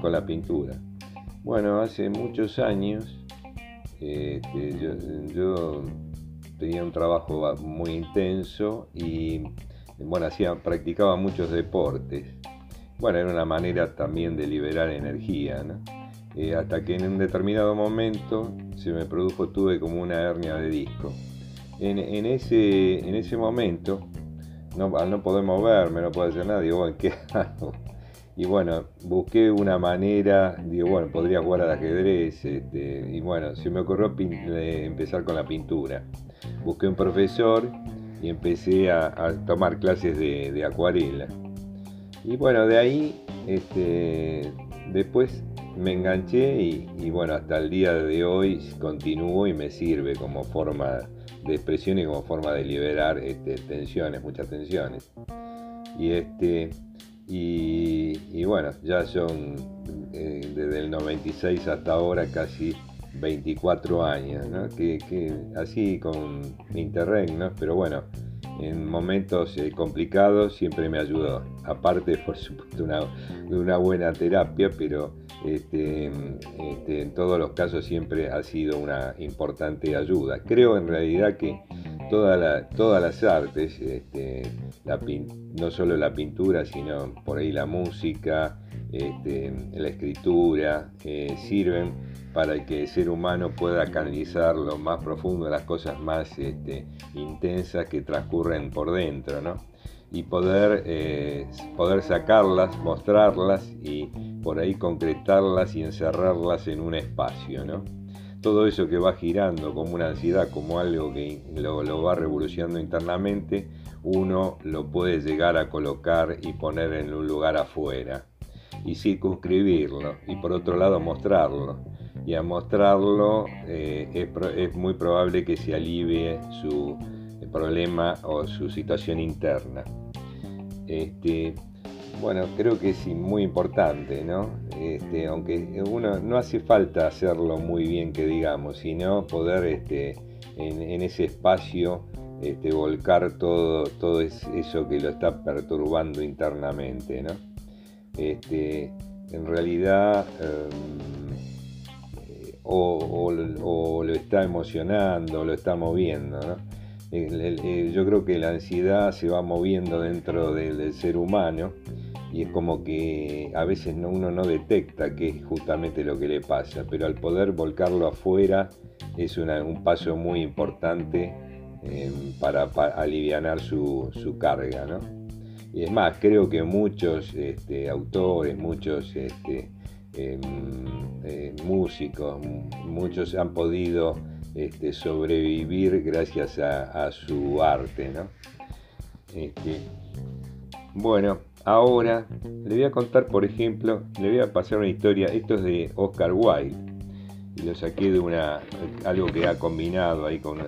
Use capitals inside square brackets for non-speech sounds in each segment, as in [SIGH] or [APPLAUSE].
con la pintura? Bueno, hace muchos años este, yo, tenía un trabajo muy intenso y bueno, hacía, practicaba muchos deportes. Bueno, era una manera también de liberar energía, ¿no? Eh, hasta que en un determinado momento se me produjo, tuve como una hernia de disco. En, ese, en ese momento, no, al no poder moverme, no puedo hacer nada, digo, bueno, ¿qué [LAUGHS] hago? Y bueno, busqué una manera, digo, bueno, podría jugar al ajedrez, este, y bueno, se me ocurrió empezar con la pintura. Busqué un profesor y empecé a, tomar clases de, acuarela. Y bueno, de ahí, este, después me enganché y, bueno, hasta el día de hoy continúo y me sirve como forma de expresión y como forma de liberar este, tensiones, muchas tensiones. Y este, y, bueno, ya son eh, desde el 96 hasta ahora casi 24 años, ¿no? que, así con Interreg, ¿no? pero bueno, en momentos eh, complicados siempre me ayudó. Aparte, por supuesto, una, una buena terapia, pero este, este, en todos los casos siempre ha sido una importante ayuda. Creo en realidad que todas las artes, este, no solo la pintura, sino por ahí la música, este, la escritura, eh, sirven para que el ser humano pueda canalizar lo más profundo las cosas más este, intensas que transcurren por dentro, ¿no? Y poder, eh, poder sacarlas, mostrarlas y por ahí concretarlas y encerrarlas en un espacio, ¿no? Todo eso que va girando como una ansiedad, como algo que lo, va revolucionando internamente, uno lo puede llegar a colocar y poner en un lugar afuera y circunscribirlo y por otro lado mostrarlo. Y a mostrarlo eh, es, muy probable que se alivie su problema o su situación interna. Este, bueno, creo que es muy importante, ¿no? Este, aunque uno no hace falta hacerlo muy bien que digamos, sino poder este, en, ese espacio este, volcar todo, eso que lo está perturbando internamente, ¿no? En realidad em, o, lo está emocionando, lo está moviendo, ¿no? yo creo que la ansiedad se va moviendo dentro del ser humano y es como que a veces uno no detecta qué es justamente lo que le pasa, pero al poder volcarlo afuera es un paso muy importante em, para, aliviar su, carga. ¿no? Y es más, creo que muchos este, autores, muchos este, em, eh, músicos, muchos han podido este, sobrevivir gracias a, su arte. ¿no? bueno, Ahora le voy a contar, por ejemplo, le voy a pasar una historia. Esto es de Oscar Wilde y lo saqué de una algo que ha combinado ahí con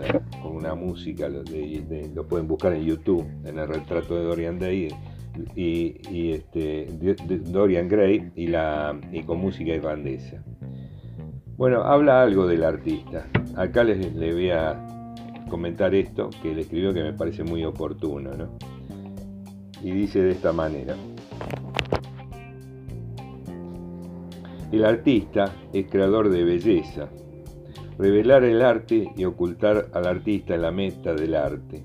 una, música. Lo, pueden buscar en YouTube, en el retrato de Dorian Day y, este, Dorian Gray y, la, con música irlandesa. Bueno, habla algo del artista. Acá les, les voy a comentar esto que él escribió que me parece muy oportuno, ¿no? Y dice de esta manera. El artista es creador de belleza. Revelar el arte y ocultar al artista la meta del arte.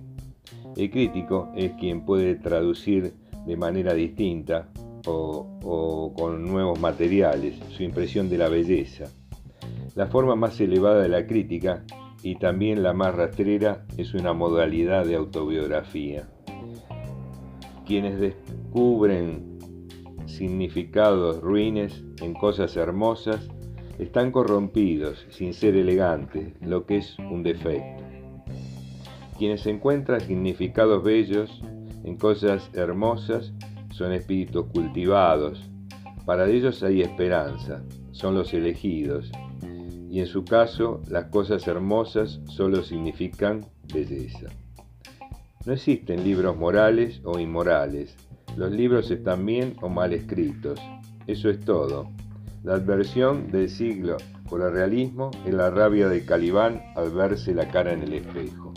El crítico es quien puede traducir de manera distinta o, con nuevos materiales su impresión de la belleza. La forma más elevada de la crítica y también la más rastrera es una modalidad de autobiografía. Quienes descubren significados ruines en cosas hermosas están corrompidos sin ser elegantes, lo que es un defecto. Quienes encuentran significados bellos en cosas hermosas son espíritus cultivados. Para ellos hay esperanza, son los elegidos. Y en su caso, las cosas hermosas solo significan belleza. No existen libros morales o inmorales. Los libros están bien o mal escritos. Eso es todo. La adversión del siglo por el realismo es la rabia de Calibán al verse la cara en el espejo.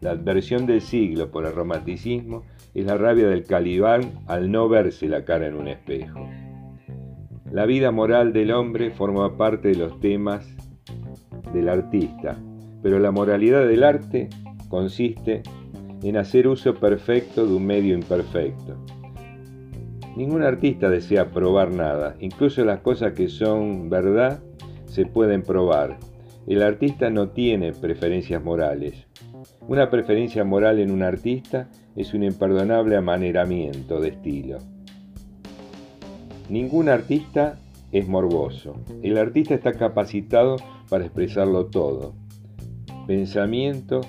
La adversión del siglo por el romanticismo es la rabia del Calibán al no verse la cara en un espejo. La vida moral del hombre forma parte de los temas del artista, pero la moralidad del arte consiste en hacer uso perfecto de un medio imperfecto. Ningún artista desea probar nada, incluso las cosas que son verdad se pueden probar. El artista no tiene preferencias morales. Una preferencia moral en un artista es un imperdonable amaneramiento de estilo. Ningún artista es morboso. El artista está capacitado para expresarlo todo. Pensamiento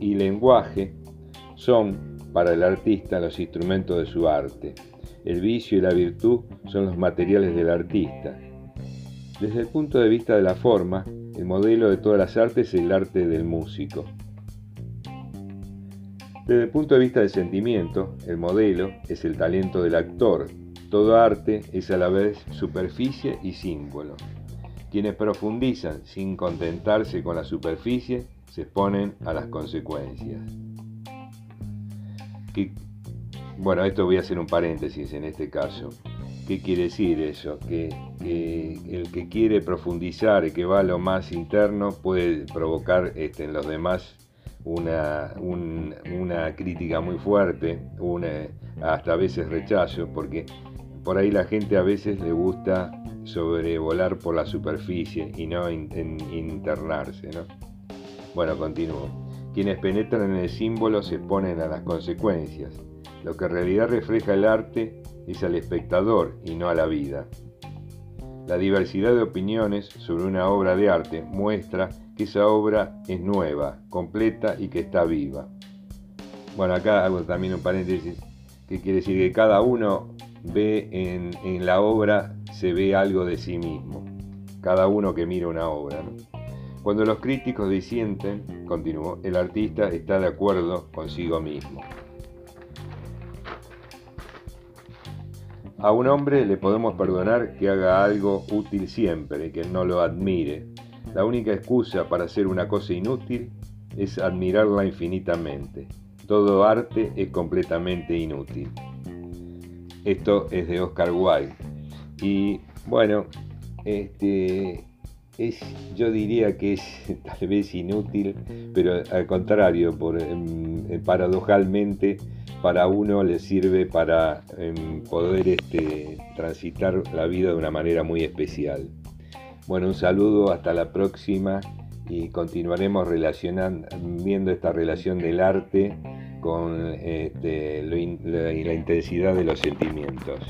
y lenguaje son para el artista los instrumentos de su arte. El vicio y la virtud son los materiales del artista. Desde el punto de vista de la forma, el modelo de todas las artes es el arte del músico. Desde el punto de vista del sentimiento, el modelo es el talento del actor. Todo arte es a la vez superficie y símbolo. Quienes profundizan sin contentarse con la superficie se exponen a las consecuencias bueno, esto voy a hacer un paréntesis en este caso. ¿Qué quiere decir eso? Que, el que quiere profundizar y que va a lo más interno puede provocar este, en los demás una, una crítica muy fuerte, una, hasta a veces rechazo, porque por ahí la gente a veces le gusta sobrevolar por la superficie y no internarse. ¿no? Bueno, continúo. Quienes penetran en el símbolo se exponen a las consecuencias. Lo que en realidad refleja el arte es al espectador y no a la vida. La diversidad de opiniones sobre una obra de arte muestra que esa obra es nueva, completa y que está viva. Bueno, acá hago también un paréntesis, que quiere decir que cada uno ve en, la obra, se ve algo de sí mismo. Cada uno que mira una obra. Cuando los críticos disienten, continuó, el artista está de acuerdo consigo mismo. A un hombre le podemos perdonar que haga algo útil siempre, que no lo admire. La única excusa para hacer una cosa inútil es admirarla infinitamente. Todo arte es completamente inútil. Esto es de Oscar Wilde. Y bueno, este, yo diría que es [LAUGHS] tal vez inútil, pero al contrario, por, em, eh, paradojalmente para uno le sirve para em, poder este, transitar la vida de una manera muy especial. Bueno, un saludo, hasta la próxima y continuaremos relacionando, viendo esta relación del arte con este, la intensidad de los sentimientos.